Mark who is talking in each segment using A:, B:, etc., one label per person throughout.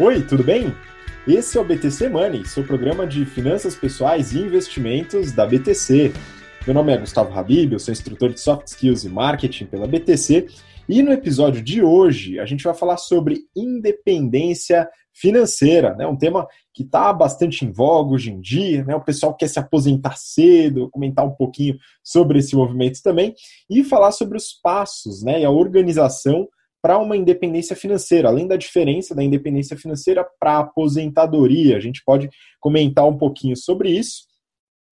A: Oi, tudo bem? Esse é o BTC Money, seu programa de finanças pessoais e investimentos da BTC. Meu nome é Gustavo Habib, eu sou instrutor de Soft Skills e Marketing pela BTC e no episódio de hoje a gente vai falar sobre independência financeira, né? um tema que está bastante em voga hoje em dia, né? o pessoal quer se aposentar cedo, comentar um pouquinho sobre esse movimento também e falar sobre os passos né? e a organização para uma independência financeira, além da diferença da independência financeira para aposentadoria. A gente pode comentar um pouquinho sobre isso.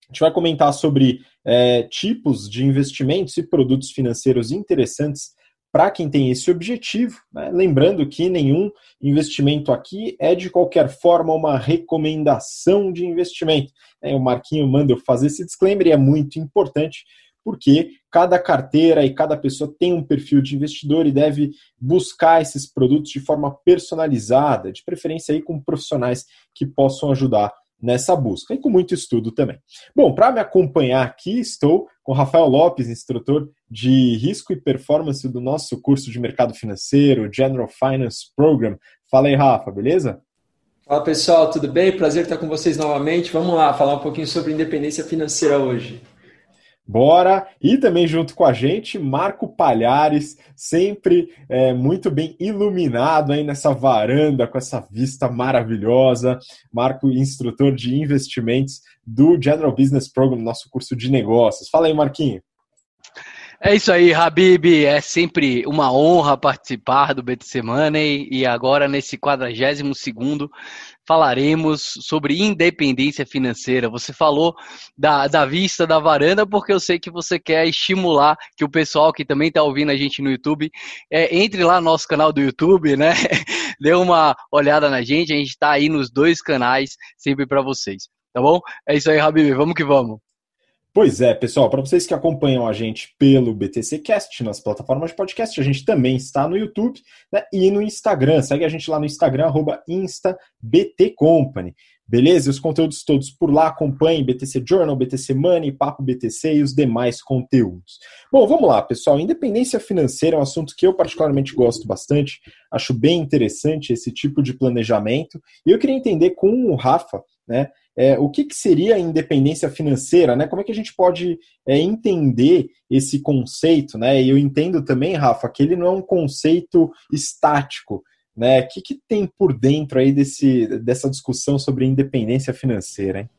A: A gente vai comentar sobre é, tipos de investimentos e produtos financeiros interessantes para quem tem esse objetivo. Né? Lembrando que nenhum investimento aqui é de qualquer forma uma recomendação de investimento. É, o Marquinho manda eu fazer esse disclaimer e é muito importante porque cada carteira e cada pessoa tem um perfil de investidor e deve buscar esses produtos de forma personalizada, de preferência aí com profissionais que possam ajudar nessa busca e com muito estudo também. Bom, para me acompanhar aqui, estou com Rafael Lopes, instrutor de risco e performance do nosso curso de mercado financeiro, General Finance Program. Fala aí, Rafa, beleza?
B: Fala pessoal, tudo bem? Prazer estar com vocês novamente. Vamos lá falar um pouquinho sobre independência financeira hoje.
A: Bora! E também junto com a gente, Marco Palhares, sempre é, muito bem iluminado aí nessa varanda, com essa vista maravilhosa. Marco, instrutor de investimentos do General Business Program, nosso curso de negócios. Fala aí, Marquinho.
C: É isso aí, Habib. É sempre uma honra participar do BTC Money e agora nesse 42 segundo falaremos sobre independência financeira. Você falou da, da vista da varanda porque eu sei que você quer estimular que o pessoal que também está ouvindo a gente no YouTube é, entre lá no nosso canal do YouTube, né? Dê uma olhada na gente. A gente está aí nos dois canais sempre para vocês. Tá bom? É isso aí, Habib. Vamos que vamos.
A: Pois é, pessoal, para vocês que acompanham a gente pelo BTC Cast, nas plataformas de podcast, a gente também está no YouTube né, e no Instagram. Segue a gente lá no Instagram, arroba InstaBTCompany. Beleza? Os conteúdos todos por lá, acompanhem BTC Journal, BTC Money, Papo BTC e os demais conteúdos. Bom, vamos lá, pessoal. Independência financeira é um assunto que eu particularmente gosto bastante, acho bem interessante esse tipo de planejamento. E eu queria entender com o Rafa, né, é, o que, que, seria a independência financeira, né? Como é que a gente pode é, entender esse conceito, né? Eu entendo também, Rafa, que ele não é um conceito estático, né? O que, que tem por dentro aí desse, dessa discussão sobre independência financeira, hein?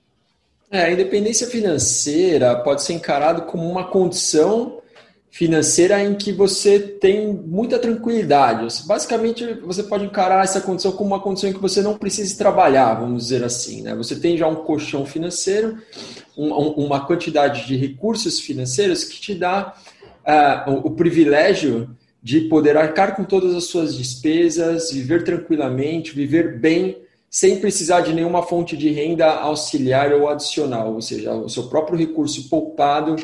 B: É, a independência financeira pode ser encarado como uma condição financeira em que você tem muita tranquilidade. Basicamente, você pode encarar essa condição como uma condição em que você não precisa trabalhar, vamos dizer assim. Né? Você tem já um colchão financeiro, um, uma quantidade de recursos financeiros que te dá uh, o, o privilégio de poder arcar com todas as suas despesas, viver tranquilamente, viver bem, sem precisar de nenhuma fonte de renda auxiliar ou adicional, ou seja, o seu próprio recurso poupado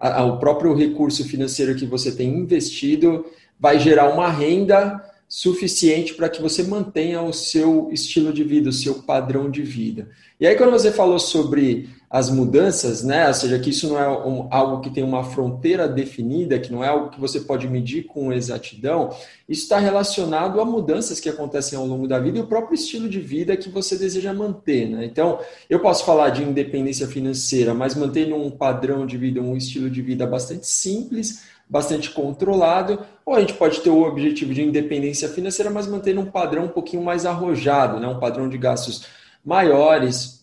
B: o próprio recurso financeiro que você tem investido vai gerar uma renda suficiente para que você mantenha o seu estilo de vida, o seu padrão de vida. E aí, quando você falou sobre as mudanças, né? Ou seja, que isso não é um, algo que tem uma fronteira definida, que não é algo que você pode medir com exatidão, isso está relacionado a mudanças que acontecem ao longo da vida e o próprio estilo de vida que você deseja manter, né? Então, eu posso falar de independência financeira, mas mantendo um padrão de vida, um estilo de vida bastante simples, bastante controlado, ou a gente pode ter o objetivo de independência financeira, mas mantendo um padrão um pouquinho mais arrojado, né? um padrão de gastos maiores,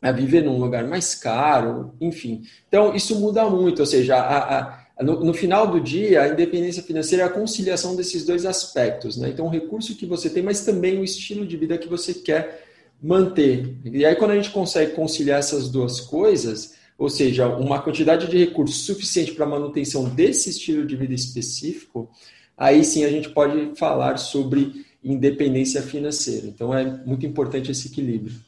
B: a viver num lugar mais caro, enfim. Então, isso muda muito, ou seja, a, a, no, no, final do dia, a independência financeira é a conciliação desses dois aspectos. Né? Então, o recurso que você tem, mas também o estilo de vida que você quer manter. E aí, quando a gente consegue conciliar essas duas coisas, ou seja, uma quantidade de recursos suficiente para a manutenção desse estilo de vida específico, aí sim a gente pode falar sobre independência financeira. Então, é muito importante esse equilíbrio.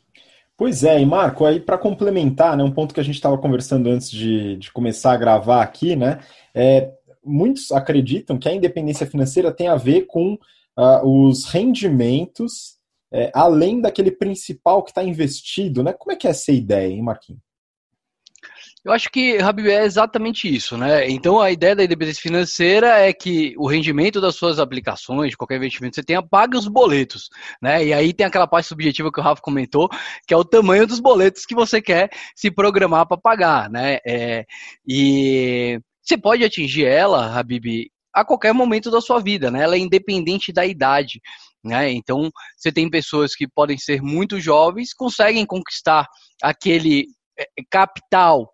A: Pois é, e Marco, aí para complementar, né, um ponto que a gente estava conversando antes de, de, começar a gravar aqui, né, é, muitos acreditam que a independência financeira tem a ver com uh, os rendimentos é, além daquele principal que está investido, né? Como é que é essa ideia, hein, Marquinhos?
C: Eu acho que, Habib, é exatamente isso, né? Então, a ideia da independência financeira é que o rendimento das suas aplicações, de qualquer investimento que você tenha, pague os boletos, né? E aí tem aquela parte subjetiva que o Rafa comentou, que é o tamanho dos boletos que você quer se programar para pagar, né? É, e você pode atingir ela, Habib, a qualquer momento da sua vida, né? Ela é independente da idade. Né? Então, você tem pessoas que podem ser muito jovens, conseguem conquistar aquele é, capital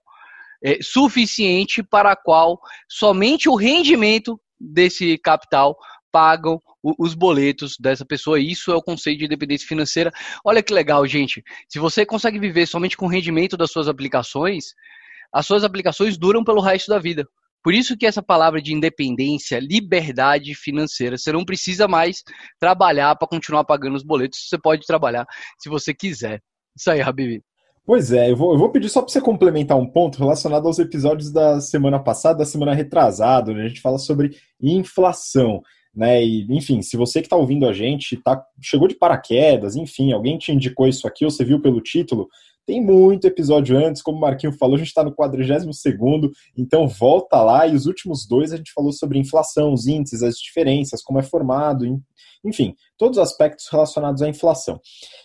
C: é, suficiente para a qual somente o rendimento desse capital pagam os boletos dessa pessoa. Isso é o conceito de independência financeira. Olha que legal, gente. Se você consegue viver somente com o rendimento das suas aplicações, as suas aplicações duram pelo resto da vida. Por isso que essa palavra de independência, liberdade financeira, você não precisa mais trabalhar para continuar pagando os boletos, você pode trabalhar se você quiser. Isso aí, Habib.
A: Pois é, eu vou, eu vou pedir só para você complementar um ponto relacionado aos episódios da semana passada, da semana retrasada, onde a gente fala sobre inflação. Né? E, enfim, se você que está ouvindo a gente tá, chegou de paraquedas, enfim, alguém te indicou isso aqui, ou você viu pelo título, tem muito episódio antes, como o Marquinho falou, a gente está no 42 segundo, então volta lá, e os últimos dois a gente falou sobre inflação, os índices, as diferenças, como é formado, enfim, todos os aspectos relacionados à inflação.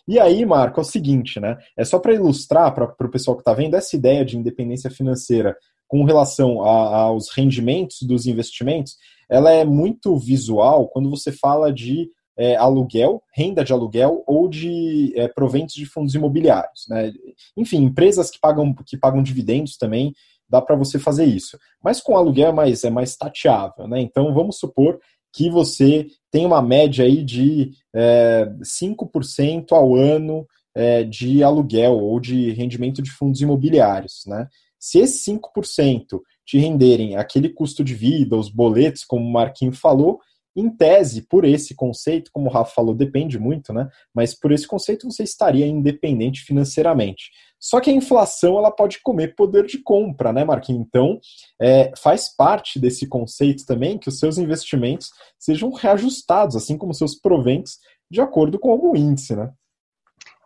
A: E aí, Marco, é o seguinte, né? É só para ilustrar para o pessoal que está vendo essa ideia de independência financeira com relação a, aos rendimentos dos investimentos, ela é muito visual quando você fala de é, aluguel, renda de aluguel ou de é, proventos de fundos imobiliários. Né? Enfim, empresas que pagam, que pagam dividendos também, dá para você fazer isso. Mas com aluguel é mais, é mais tateável. Né? Então, vamos supor que você tem uma média aí de é, 5% ao ano é, de aluguel ou de rendimento de fundos imobiliários. Né? Se esses 5% te renderem aquele custo de vida, os boletos, como o Marquinho falou, em tese, por esse conceito, como o Rafa falou, depende muito, né? Mas por esse conceito você estaria independente financeiramente. Só que a inflação ela pode comer poder de compra, né, Marquinhos? Então, é, faz parte desse conceito também que os seus investimentos sejam reajustados, assim como seus proventos, de acordo com algum índice, né?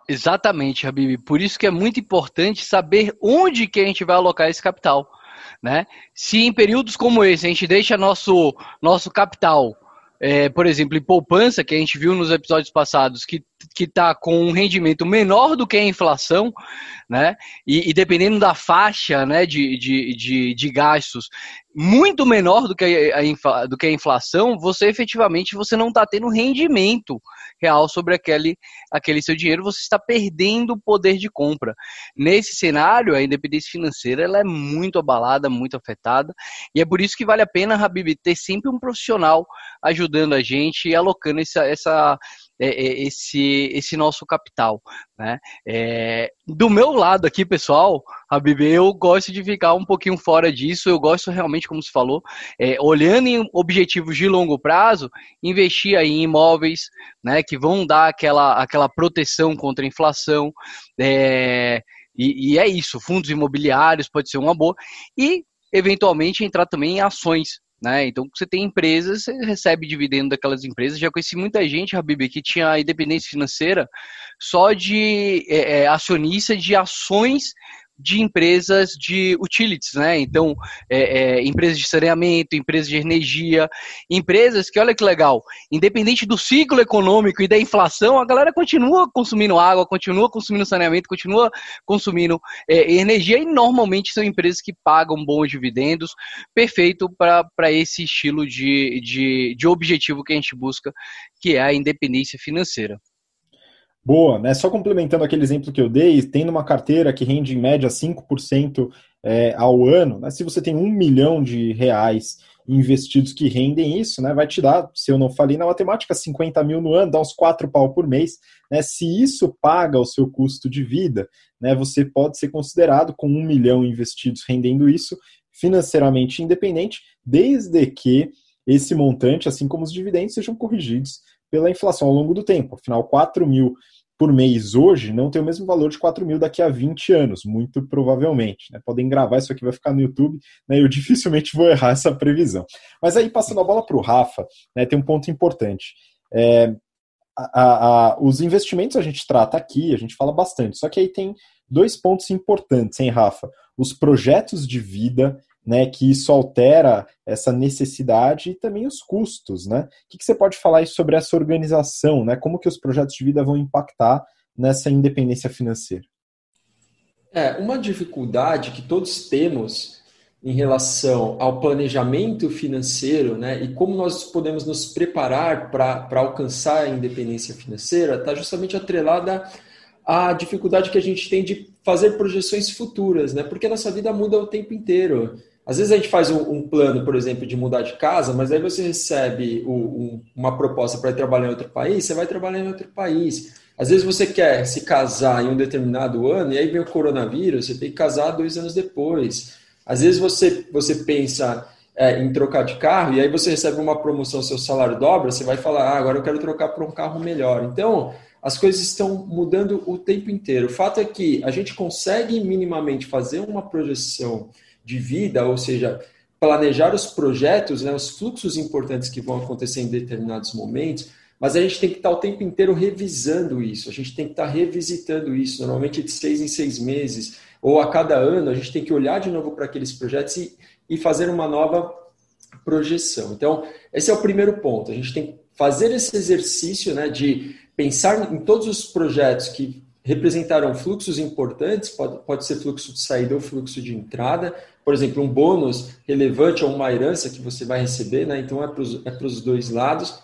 C: Exatamente, Habib. Por isso que é muito importante saber onde que a gente vai alocar esse capital. Né? Se em períodos como esse a gente deixa nosso, nosso capital é, por exemplo, em poupança, que a gente viu nos episódios passados, que está com um rendimento menor do que a inflação, né? E, e dependendo da faixa né, de, de, de, de, gastos, muito menor do que a, a, do que a inflação, você efetivamente você não está tendo rendimento real sobre aquele, aquele seu dinheiro, você está perdendo o poder de compra. Nesse cenário, a independência financeira ela é muito abalada, muito afetada, e é por isso que vale a pena, Habib, ter sempre um profissional ajudando a gente e alocando essa, essa esse, esse nosso capital. Né? É, do meu lado aqui, pessoal, Habib, eu gosto de ficar um pouquinho fora disso, eu gosto realmente, como se falou, é, olhando em objetivos de longo prazo, investir aí em imóveis, né, que vão dar aquela, aquela proteção contra a inflação, é, e, e é isso, fundos imobiliários pode ser uma boa, e eventualmente entrar também em ações, né? Então, você tem empresas, você recebe dividendo daquelas empresas. Já conheci muita gente, Habib, que tinha independência financeira só de é, é acionista de ações de empresas de utilities, né? Então, é, é, empresas de saneamento, empresas de energia, empresas que, olha que legal, independente do ciclo econômico e da inflação, a galera continua consumindo água, continua consumindo saneamento, continua consumindo é, energia e normalmente são empresas que pagam bons dividendos, perfeito para esse estilo de, de, de objetivo que a gente busca, que é a independência financeira.
A: Boa, né? Só complementando aquele exemplo que eu dei, tendo uma carteira que rende em média 5% é, ao ano, né? se você tem um milhão de reais investidos que rendem isso, né? Vai te dar, se eu não falei na matemática, 50 mil no ano, dá uns 4 pau por mês. Né? Se isso paga o seu custo de vida, né? Você pode ser considerado com um milhão investidos rendendo isso financeiramente independente, desde que esse montante, assim como os dividendos, sejam corrigidos pela inflação ao longo do tempo. Afinal, 4 mil por mês hoje não tem o mesmo valor de 4 mil daqui a 20 anos, muito provavelmente. Né? Podem gravar, isso aqui vai ficar no YouTube, né? eu dificilmente vou errar essa previsão. Mas aí, passando a bola para o Rafa, né, tem um ponto importante. É, a, a, os investimentos a gente trata aqui, a gente fala bastante, só que aí tem dois pontos importantes, hein, Rafa? Os projetos de vida, né, que isso altera essa necessidade e também os custos, né? O que, que você pode falar sobre essa organização, né? Como que os projetos de vida vão impactar nessa independência financeira?
B: É, uma dificuldade que todos temos em relação ao planejamento financeiro né, e como nós podemos nos preparar para alcançar a independência financeira está justamente atrelada à dificuldade que a gente tem de fazer projeções futuras, né, porque a nossa vida muda o tempo inteiro. Às vezes a gente faz um, um plano, por exemplo, de mudar de casa, mas aí você recebe o, um, uma proposta para ir trabalhar em outro país, você vai trabalhar em outro país. Às vezes você quer se casar em um determinado ano e aí vem o coronavírus, você tem que casar dois anos depois. Às vezes você, você pensa é, em trocar de carro e aí você recebe uma promoção, seu salário dobra, você vai falar, ah, agora eu quero trocar para um carro melhor. Então, as coisas estão mudando o tempo inteiro. O fato é que a gente consegue minimamente fazer uma projeção de vida, ou seja, planejar os projetos, né, os fluxos importantes que vão acontecer em determinados momentos, mas a gente tem que estar o tempo inteiro revisando isso, a gente tem que estar revisitando isso, normalmente de seis em seis meses, ou a cada ano, a gente tem que olhar de novo para aqueles projetos e, e fazer uma nova projeção. Então, esse é o primeiro ponto. A gente tem que fazer esse exercício né, de pensar em todos os projetos que representarão fluxos importantes, pode, pode ser fluxo de saída ou fluxo de entrada, por exemplo, um bônus relevante ou uma herança que você vai receber, né? então é para os é dois lados,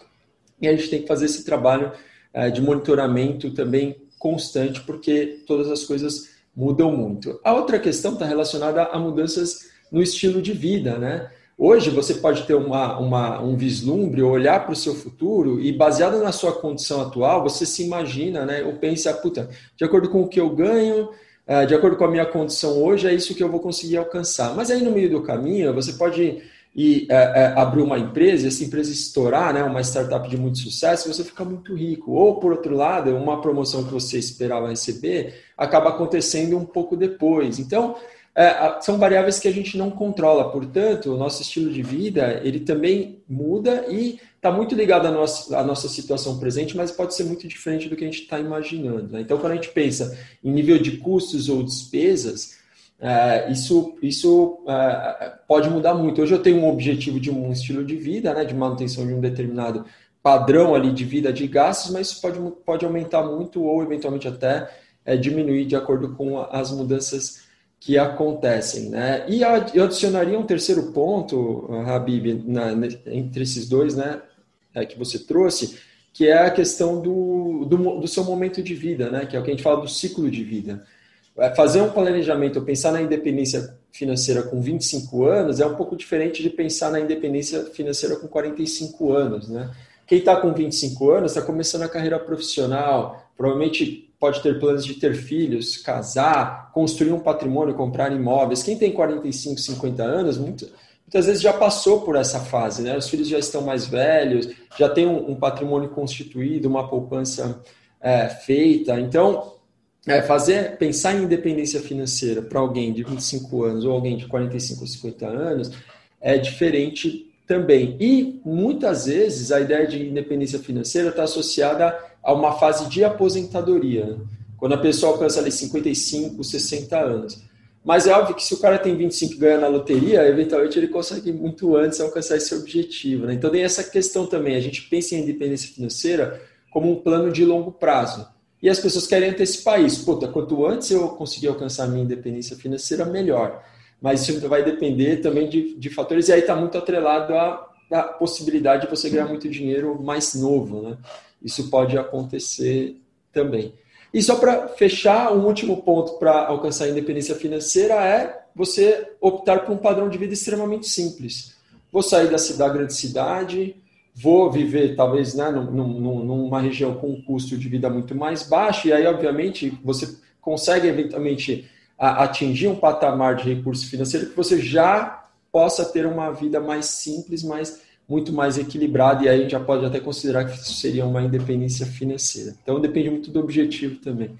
B: e a gente tem que fazer esse trabalho é, de monitoramento também constante, porque todas as coisas mudam muito. A outra questão está relacionada a mudanças no estilo de vida, né? Hoje você pode ter uma, uma, um vislumbre, olhar para o seu futuro e, baseado na sua condição atual, você se imagina, né? Ou pensa, puta, de acordo com o que eu ganho, é, de acordo com a minha condição hoje, é isso que eu vou conseguir alcançar. Mas aí no meio do caminho, você pode é, é, abrir uma empresa, essa empresa estourar, né? Uma startup de muito sucesso, você fica muito rico. Ou, por outro lado, uma promoção que você esperava receber acaba acontecendo um pouco depois. Então, são variáveis que a gente não controla. Portanto, o nosso estilo de vida ele também muda e está muito ligado à nossa, à nossa situação presente, mas pode ser muito diferente do que a gente está imaginando. Né? Então, quando a gente pensa em nível de custos ou despesas, é, isso, isso é, pode mudar muito. Hoje eu tenho um objetivo de um estilo de vida, né, de manutenção de um determinado padrão ali de vida de gastos, mas isso pode, pode aumentar muito ou eventualmente até é, diminuir de acordo com as mudanças que acontecem. Né? E eu adicionaria um terceiro ponto, Habib, na, entre esses dois né, é, que você trouxe, que é a questão do, do, do, seu momento de vida, né? que é o que a gente fala do ciclo de vida. É, fazer um planejamento, pensar na independência financeira com 25 anos é um pouco diferente de pensar na independência financeira com 45 anos. Né? Quem está com 25 anos está começando a carreira profissional, provavelmente pode ter planos de ter filhos, casar, construir um patrimônio, comprar imóveis. Quem tem 45, 50 anos, muito, muitas vezes já passou por essa fase, né? Os filhos já estão mais velhos, já tem um, um patrimônio constituído, uma poupança é, feita. Então, é, fazer, pensar em independência financeira para alguém de 25 anos ou alguém de 45 ou 50 anos é diferente também. E muitas vezes a ideia de independência financeira está associada a uma fase de aposentadoria, né? quando a pessoa alcança ali 55, 60 anos. Mas é óbvio que se o cara tem 25 e ganha na loteria, eventualmente ele consegue muito antes alcançar esse objetivo. Né? Então tem essa questão também. A gente pensa em independência financeira como um plano de longo prazo. E as pessoas querem antecipar isso. Puta, quanto antes eu conseguir alcançar a minha independência financeira, melhor. Mas isso vai depender também de, de fatores, e aí está muito atrelado à, à possibilidade de você ganhar muito dinheiro mais novo. Né? Isso pode acontecer também. E só para fechar, um último ponto para alcançar a independência financeira é você optar por um padrão de vida extremamente simples. Vou sair da, da grande cidade, vou viver talvez né, num, num, numa região com um custo de vida muito mais baixo, e aí, obviamente, você consegue eventualmente atingir um patamar de recurso financeiro que você já possa ter uma vida mais simples, mais muito mais equilibrado, e aí a gente já pode até considerar que isso seria uma independência financeira. Então depende muito do objetivo também.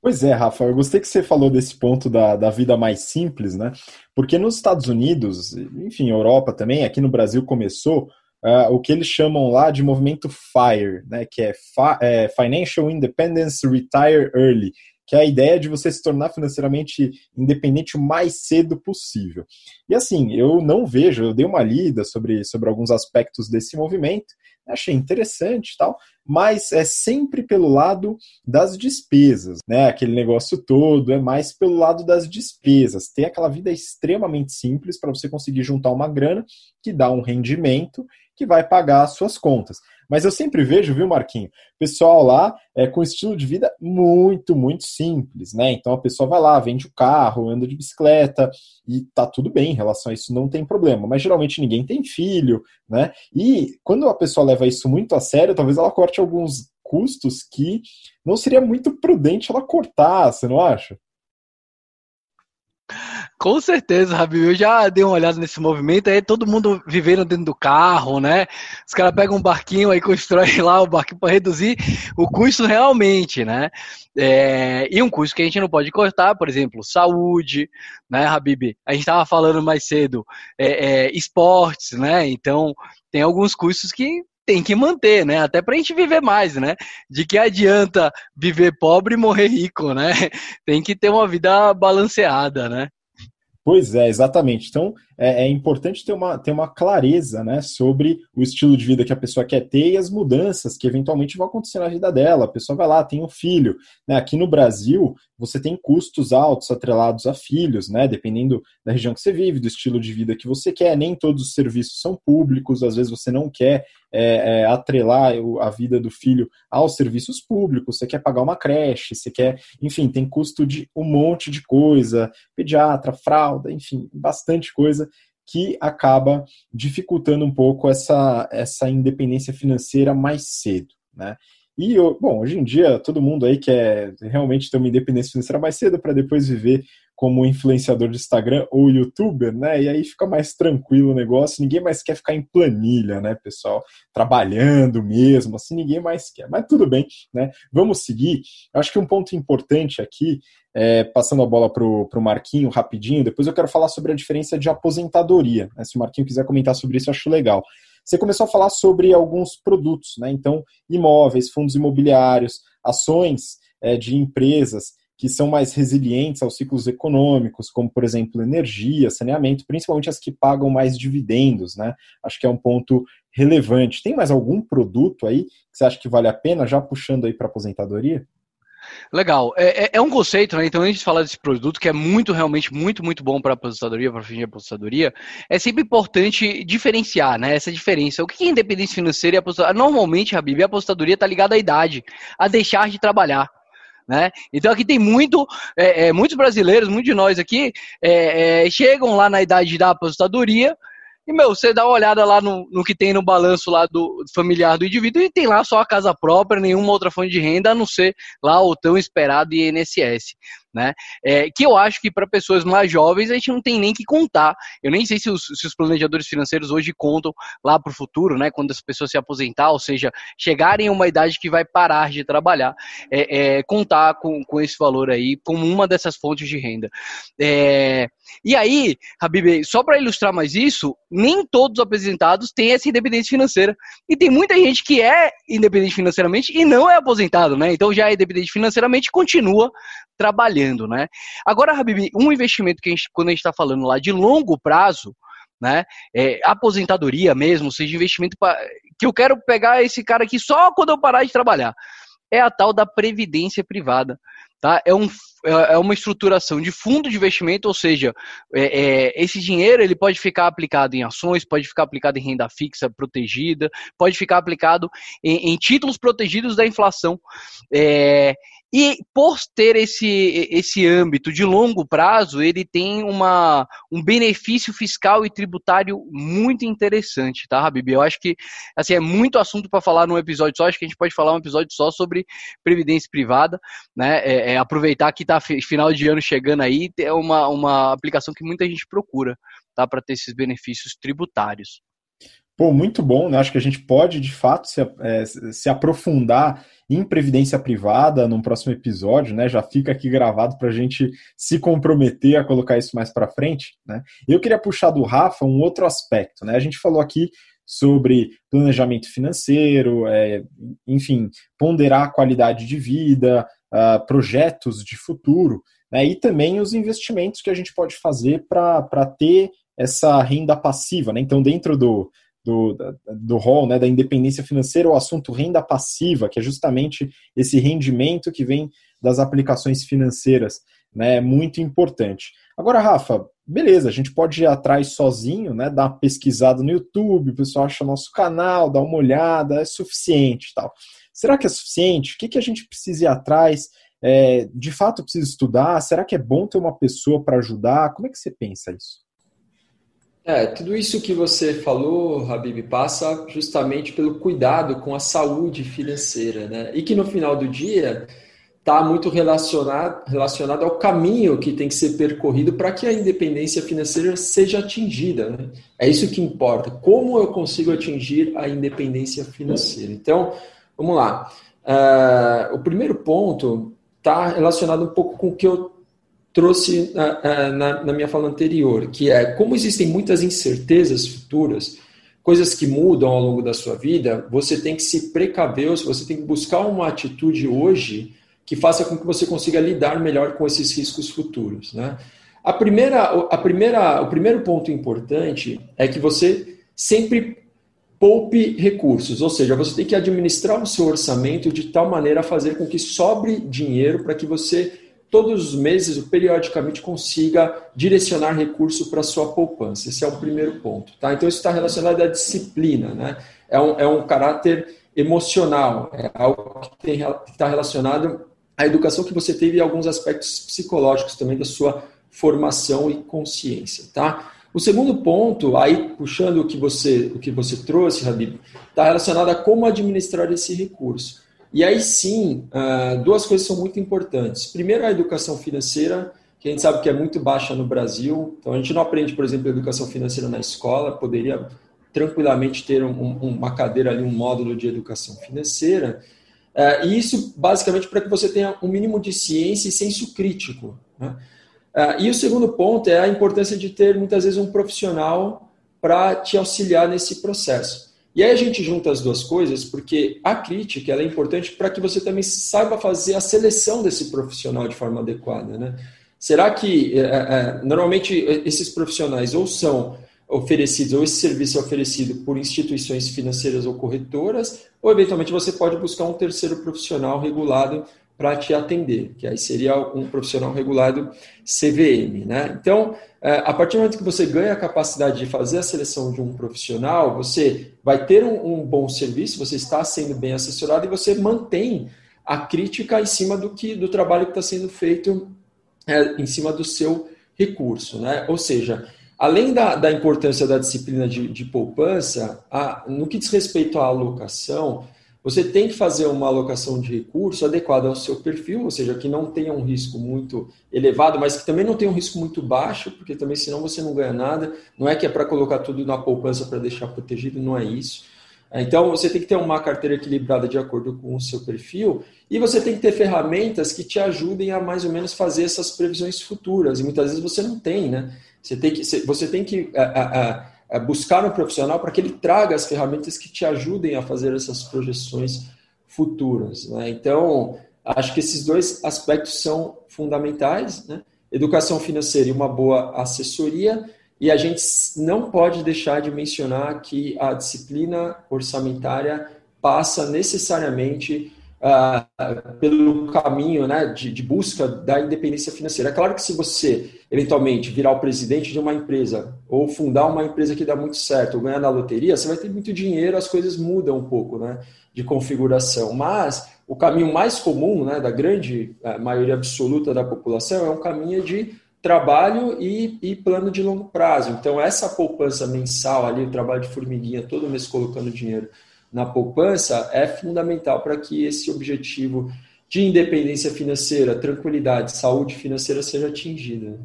A: Pois é, Rafa, eu gostei que você falou desse ponto da, da vida mais simples, né? Porque nos Estados Unidos, enfim, Europa também, aqui no Brasil começou, uh, o que eles chamam lá de movimento FIRE, né, que é, é Financial Independence Retire Early, que é a ideia de você se tornar financeiramente independente o mais cedo possível. E assim, eu não vejo, eu dei uma lida sobre, sobre alguns aspectos desse movimento, achei interessante e tal, mas é sempre pelo lado das despesas, né? Aquele negócio todo é mais pelo lado das despesas. Ter aquela vida extremamente simples para você conseguir juntar uma grana que dá um rendimento que vai pagar as suas contas. Mas eu sempre vejo, viu, Marquinho, pessoal lá é, com estilo de vida muito, muito simples, né? Então a pessoa vai lá, vende o carro, anda de bicicleta e tá tudo bem em relação a isso, não tem problema. Mas geralmente ninguém tem filho, né? E quando a pessoa leva isso muito a sério, talvez ela corte alguns custos que não seria muito prudente ela cortar, você não acha?
C: Com certeza, Rabi. Eu já dei uma olhada nesse movimento, aí todo mundo vivendo dentro do carro, né? Os caras pegam um barquinho aí, constroem lá o barquinho para reduzir o custo realmente, né? É, e um custo que a gente não pode cortar, por exemplo, saúde, né, Habib? A gente estava falando mais cedo, é, é, esportes, né? Então, tem alguns custos que tem que manter, né? Até para a gente viver mais, né? De que adianta viver pobre e morrer rico, né? Tem que ter uma vida balanceada, né?
A: Pois é, exatamente. Então, é, é, importante ter uma, ter uma clareza né, sobre o estilo de vida que a pessoa quer ter e as mudanças que eventualmente vão acontecer na vida dela. A pessoa vai lá, tem um filho. Né? Aqui no Brasil, você tem custos altos atrelados a filhos, né? dependendo da região que você vive, do estilo de vida que você quer. Nem todos os serviços são públicos, às vezes você não quer é, é, atrelar a vida do filho aos serviços públicos, você quer pagar uma creche, você quer, enfim, tem custo de um monte de coisa, pediatra, fralda, enfim, bastante coisa que acaba dificultando um pouco essa, essa independência financeira mais cedo, né? E, bom, hoje em dia todo mundo aí quer realmente ter uma independência financeira mais cedo para depois viver como influenciador de Instagram ou youtuber, né? E aí fica mais tranquilo o negócio, ninguém mais quer ficar em planilha, né, pessoal? Trabalhando mesmo, assim, ninguém mais quer. Mas tudo bem, né? Vamos seguir. Acho que um ponto importante aqui, é, passando a bola para o Marquinho rapidinho, depois eu quero falar sobre a diferença de aposentadoria. Né? Se o Marquinho quiser comentar sobre isso, acho legal. Você começou a falar sobre alguns produtos, né? Então, imóveis, fundos imobiliários, ações é, de empresas que são mais resilientes aos ciclos econômicos, como, por exemplo, energia, saneamento, principalmente as que pagam mais dividendos, né? Acho que é um ponto relevante. Tem mais algum produto aí que você acha que vale a pena, já puxando aí para aposentadoria?
C: Legal. É, é, é, um conceito, né? Então, antes de falar desse produto, que é muito, realmente, muito, muito bom para a aposentadoria, para fim de aposentadoria, é sempre importante diferenciar, né? Essa diferença. O que é independência financeira e aposentadoria? Normalmente, Habib, a aposentadoria está ligada à idade, a deixar de trabalhar. Né? Então aqui tem muito, é, é, muitos brasileiros, muitos de nós aqui, é, é, chegam lá na idade da aposentadoria e, meu, você dá uma olhada lá no, no que tem no balanço lá do familiar do indivíduo e tem lá só a casa própria, nenhuma outra fonte de renda, a não ser lá o tão esperado INSS né? É, que eu acho que para pessoas mais jovens a gente não tem nem que contar. Eu nem sei se os, se os planejadores financeiros hoje contam lá para o futuro, né? Quando as pessoas se aposentar, ou seja, chegarem a uma idade que vai parar de trabalhar, é, é, contar com, com esse valor aí como uma dessas fontes de renda. É, e aí, Habib, só para ilustrar mais isso, nem todos os aposentados têm essa independência financeira. E tem muita gente que é independente financeiramente e não é aposentado, né? Então já é independente financeiramente e continua trabalhando, né? Agora, Habib, um investimento que a gente, quando a gente está falando lá de longo prazo, né? É, aposentadoria mesmo, seja investimento pra, que eu quero pegar esse cara aqui só quando eu parar de trabalhar. É a tal da previdência privada. Tá? É, um, é, é uma estruturação de fundo de investimento, ou seja, é, é, esse dinheiro ele pode ficar aplicado em ações, pode ficar aplicado em renda fixa protegida, pode ficar aplicado em, em títulos protegidos da inflação. É, e por ter esse, esse âmbito de longo prazo, ele tem uma, um benefício fiscal e tributário muito interessante, tá, Habib? Eu acho que assim, é muito assunto para falar num episódio só, acho que a gente pode falar um episódio só sobre previdência privada, né? É, é aproveitar que está final de ano chegando aí, é uma, uma aplicação que muita gente procura, tá? Para ter esses benefícios tributários.
A: Pô, muito bom, né? Acho que a gente pode, de fato, se, é, se aprofundar em previdência privada num próximo episódio, né? Já fica aqui gravado para a gente se comprometer a colocar isso mais para frente, né? Eu queria puxar do Rafa um outro aspecto, né? A gente falou aqui sobre planejamento financeiro, é, enfim, ponderar a qualidade de vida, uh, projetos de futuro, né, e também os investimentos que a gente pode fazer para ter essa renda passiva. Né? Então, dentro do, do, do rol né, da independência financeira, o assunto renda passiva, que é justamente esse rendimento que vem das aplicações financeiras, né, é muito importante. Agora, Rafa, beleza, a gente pode ir atrás sozinho, né, dar uma pesquisada no YouTube, o pessoal acha nosso canal, dá uma olhada, é suficiente tal. Será que é suficiente? O que, que a gente precisa ir atrás? É, de fato, precisa estudar? Será que é bom ter uma pessoa para ajudar? Como é que você pensa isso?
B: É, tudo isso que você falou, Habib, passa justamente pelo cuidado com a saúde financeira, né? E que no final do dia está muito relacionado, relacionado ao caminho que tem que ser percorrido para que a independência financeira seja atingida. Né? É isso que importa. Como eu consigo atingir a independência financeira? Então, vamos lá. Uh, o primeiro ponto está relacionado um pouco com o que eu trouxe na, na, na minha fala anterior, que é como existem muitas incertezas futuras, coisas que mudam ao longo da sua vida, você tem que se precaver, você tem que buscar uma atitude hoje que faça com que você consiga lidar melhor com esses riscos futuros. Né? A primeira, a primeira, o primeiro ponto importante é que você sempre poupe recursos, ou seja, você tem que administrar o seu orçamento de tal maneira a fazer com que sobre dinheiro para que você todos os meses, periodicamente, consiga direcionar recurso para sua poupança. Esse é o primeiro ponto. Tá? Então, isso está relacionado à disciplina. Né? É, um, é um caráter emocional, é algo que está relacionado à educação que você teve e alguns aspectos psicológicos também da sua formação e consciência. Tá? O segundo ponto, aí puxando o que você, o que você trouxe, Habib, está relacionado a como administrar esse recurso. E aí sim, ah, duas coisas são muito importantes. Primeiro, a educação financeira, que a gente sabe que é muito baixa no Brasil. Então, a gente não aprende, por exemplo, educação financeira na escola, poderia tranquilamente ter um, uma cadeira ali, um módulo de educação financeira. Ah, e isso, basicamente, para que você tenha um mínimo de ciência e senso crítico. Né? Ah, e o segundo ponto é a importância de ter, muitas vezes, um profissional para te auxiliar nesse processo. E aí a gente junta as duas coisas, porque a crítica é importante para que você também saiba fazer a seleção desse profissional de forma adequada. Né? Será que, é, é, é normalmente, esses profissionais ou são oferecidos, ou esse serviço é oferecido por instituições financeiras ou corretoras, ou eventualmente você pode buscar um terceiro profissional regulado para te atender, que aí seria um profissional regulado CVM. Né? Então, é, a partir do momento que você ganha a capacidade de fazer a seleção de um profissional, você vai ter um, um bom serviço, você está sendo bem assessorado e você mantém a crítica em cima do que do trabalho que está sendo feito é, em cima do seu recurso. Né? Ou seja, além da, da importância da disciplina de, de poupança, a, no que diz respeito à alocação, você tem que fazer uma alocação de recurso adequada ao seu perfil, ou seja, que não tenha um risco muito elevado, mas que também não tenha um risco muito baixo, porque também senão você não ganha nada. Não é que é para colocar tudo na poupança para deixar protegido, não é isso. Então você tem que ter uma carteira equilibrada de acordo com o seu perfil e você tem que ter ferramentas que te ajudem a mais ou menos fazer essas previsões futuras. E muitas vezes você não tem, né? Você tem que, você tem que a, a, é buscar um profissional para que ele traga as ferramentas que te ajudem a fazer essas projeções futuras. Né? Então, acho que esses dois aspectos são fundamentais, né? educação financeira e uma boa assessoria, e a gente não pode deixar de mencionar que a disciplina orçamentária passa necessariamente uh, pelo caminho né, de, de, busca da independência financeira. É claro que se você eventualmente virar o presidente de uma empresa ou fundar uma empresa que dá muito certo ou ganhar na loteria, você vai ter muito dinheiro, as coisas mudam um pouco né, de configuração. Mas o caminho mais comum né, da grande uh, maioria absoluta da população é um caminho de trabalho e, e, plano de longo prazo. Então, essa poupança mensal ali, o trabalho de formiguinha, todo mês colocando dinheiro na poupança é fundamental para que esse objetivo de independência financeira, tranquilidade, saúde financeira seja atingido.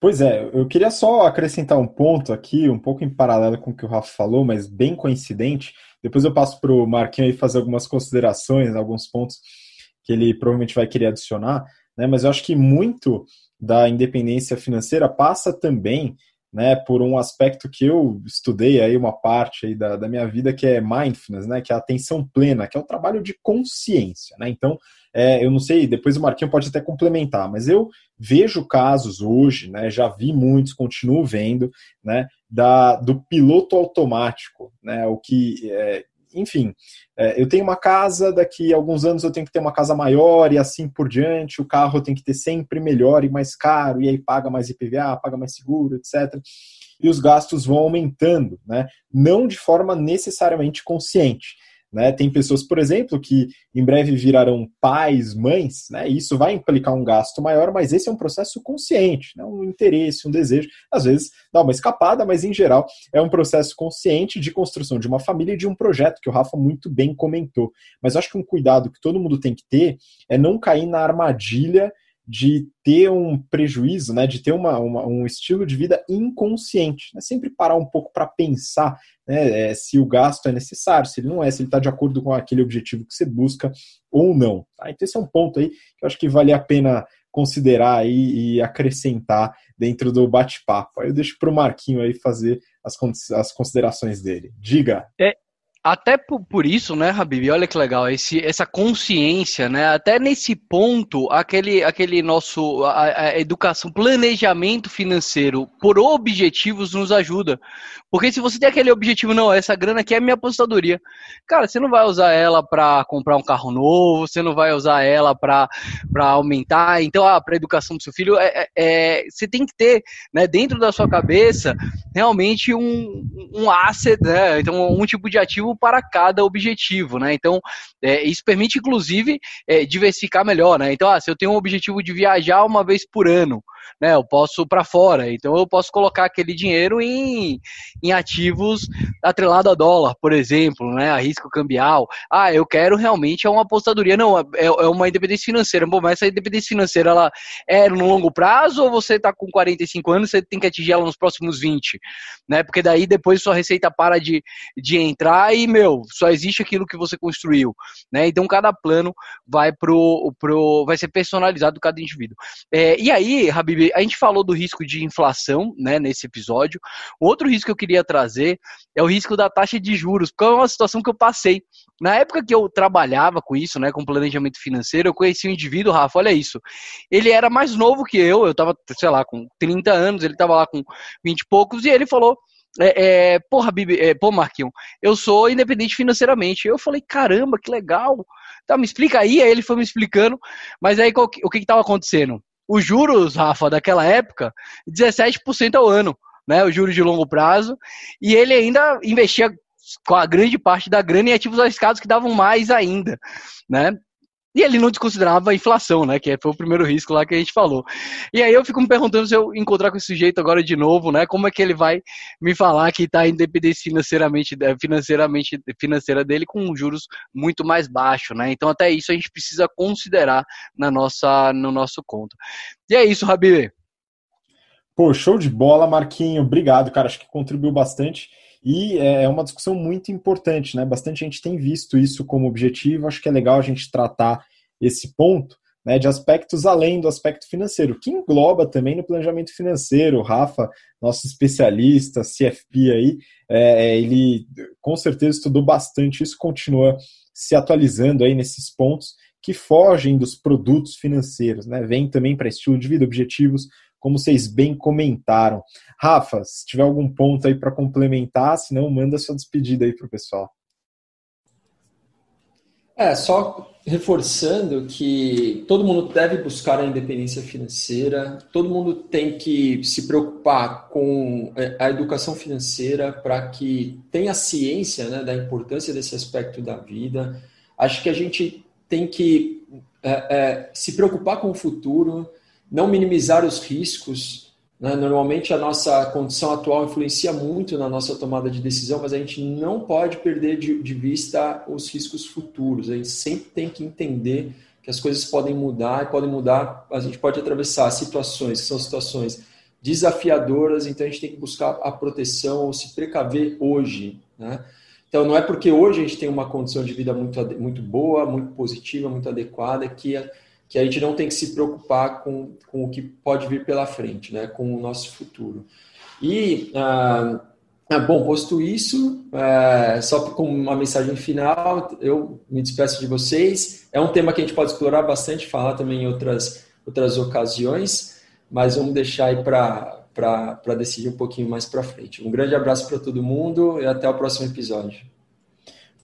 A: Pois é, eu queria só acrescentar um ponto aqui, um pouco em paralelo com o que o Rafa falou, mas bem coincidente. Depois eu passo para o Marquinhos aí fazer algumas considerações, alguns pontos que ele provavelmente vai querer adicionar, né? Mas eu acho que muito da independência financeira passa também né, por um aspecto que eu estudei aí uma parte aí da, da minha vida que é mindfulness, né, que é a atenção plena, que é o trabalho de consciência, né? Então, é, eu não sei, depois o Marquinho pode até complementar, mas eu vejo casos hoje, né, já vi muitos, continuo vendo, né, da, do piloto automático, né, o que é, enfim, é, eu tenho uma casa, daqui a alguns anos eu tenho que ter uma casa maior e assim por diante, o carro tem que ter sempre melhor e mais caro, e aí paga mais IPVA, paga mais seguro, etc. E os gastos vão aumentando, né? não de forma necessariamente consciente. Né? Tem pessoas, por exemplo, que em breve virarão pais, mães, né? isso vai implicar um gasto maior, mas esse é um processo consciente, né? um interesse, um desejo. Às vezes dá uma escapada, mas em geral é um processo consciente de construção de uma família e de um projeto, que o Rafa muito bem comentou. Mas acho que um cuidado que todo mundo tem que ter é não cair na armadilha de ter um prejuízo, né, de ter uma, uma um estilo de vida inconsciente. Né? Sempre parar um pouco para pensar né, é, se o gasto é necessário, se ele não é, se ele está de acordo com aquele objetivo que você busca ou não. Tá? Então esse é um ponto aí que eu acho que vale a pena considerar aí e acrescentar dentro do bate-papo. Aí eu deixo para o Marquinho aí fazer as, as considerações dele. Diga.
C: É, até por, por, isso, né, Habib, olha que legal, esse, essa consciência, né, até nesse ponto, aquele, aquele nosso, a, a educação, planejamento financeiro por objetivos nos ajuda, porque se você tem aquele objetivo, não, essa grana aqui é minha apostadoria, cara, você não vai usar ela para comprar um carro novo, você não vai usar ela para aumentar, então, ah, para educação do seu filho, é, é, é, você tem que ter, né, dentro da sua cabeça, realmente um, um asset, né, então um tipo de ativo para cada objetivo, né? Então, é, isso permite, inclusive, é, diversificar melhor, né? Então, ah, se eu tenho um objetivo de viajar uma vez por ano, né? Eu posso para fora, então eu posso colocar aquele dinheiro em, em ativos atrelado a dólar, por exemplo, né? A risco cambial. Ah, eu quero realmente é uma apostadoria, não, é, é uma independência financeira. Bom, mas essa independência financeira ela é no longo prazo ou você está com 45 anos, você tem que atingir ela nos próximos 20, né? Porque daí depois sua receita para de, de entrar e, meu, só existe aquilo que você construiu, né? Então cada plano vai pro, pro vai ser personalizado cada indivíduo. É, e aí, Habib, a gente falou do risco de inflação, né, nesse episódio. Outro risco que eu queria trazer é o risco da taxa de juros, porque é uma situação que eu passei. Na época que eu trabalhava com isso, né, com planejamento financeiro, eu conheci um indivíduo, Rafa, olha isso. Ele era mais novo que eu, eu estava, sei lá, com 30 anos, ele estava lá com 20 e poucos, e ele falou, é, é, porra, Bibi, é, pô, Marquinhos, eu sou independente financeiramente. Eu falei, caramba, que legal. Tá, me explica aí. Aí ele foi me explicando. Mas aí o que estava acontecendo? os juros, Rafa, daquela época, 17% ao ano, né? Os juros de longo prazo. E ele ainda investia com a grande parte da grana em ativos arriscados que davam mais ainda, né? E ele não desconsiderava a inflação, né? Que foi o primeiro risco lá que a gente falou. E aí eu fico me perguntando se eu encontrar com esse sujeito agora de novo, né? Como é que ele vai me falar que está independente financeiramente, eh, financeiramente financeira dele com juros muito mais baixos, né? Então até isso a gente precisa considerar na nossa, no nosso conto. E é isso, Rabi.
A: Pô, show de bola, Marquinho. Obrigado, cara. Acho que contribuiu bastante. E é, é uma discussão muito importante, né? Bastante gente tem visto isso como objetivo. Acho que é legal a gente tratar esse ponto né, de aspectos além do aspecto financeiro, que engloba também no planejamento financeiro. O Rafa, nosso especialista, CFP aí, é, é, ele com certeza estudou bastante isso, continua se atualizando aí nesses pontos que fogem dos produtos financeiros, né? Vem também para estilo de vida, objetivos, como vocês bem comentaram. Rafa, se tiver algum ponto aí para complementar, se não, manda sua despedida aí para o pessoal.
B: É, só reforçando que todo mundo deve buscar a independência financeira, todo mundo tem que se preocupar com é, a educação financeira para que tenha ciência né, da importância desse aspecto da vida. Acho que a gente tem que é, é, se preocupar com o futuro, não minimizar os riscos. Né? Normalmente a nossa condição atual influencia muito na nossa tomada de decisão, mas a gente não pode perder de, de vista os riscos futuros. A gente sempre tem que entender que as coisas podem mudar e podem mudar. A gente pode atravessar situações que são situações desafiadoras, então a gente tem que buscar a proteção ou se precaver hoje. Né? Então, não é porque hoje a gente tem uma condição de vida muito, muito boa, muito positiva, muito adequada, que que a gente não tem que se preocupar com, com o que pode vir pela frente, né, com o nosso futuro. E, ah, ah, bom, posto isso, é, só com uma mensagem final, eu me despeço de vocês. É um tema que a gente pode explorar bastante, falar também em outras, outras ocasiões, mas vamos deixar aí para decidir um pouquinho mais para frente. Um grande abraço para todo mundo e até o próximo episódio.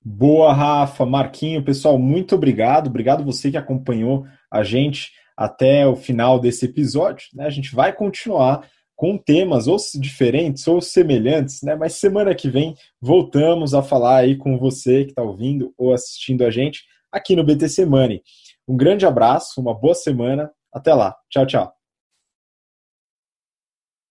A: Boa, Rafa, Marquinho, pessoal, muito obrigado. Obrigado você que acompanhou a gente até o final desse episódio. Né? A gente vai continuar com temas ou diferentes ou semelhantes, né? Mas semana que vem voltamos a falar aí com você que está ouvindo ou assistindo a gente aqui no BTC Money. Um grande abraço, uma boa semana, até lá. Tchau, tchau.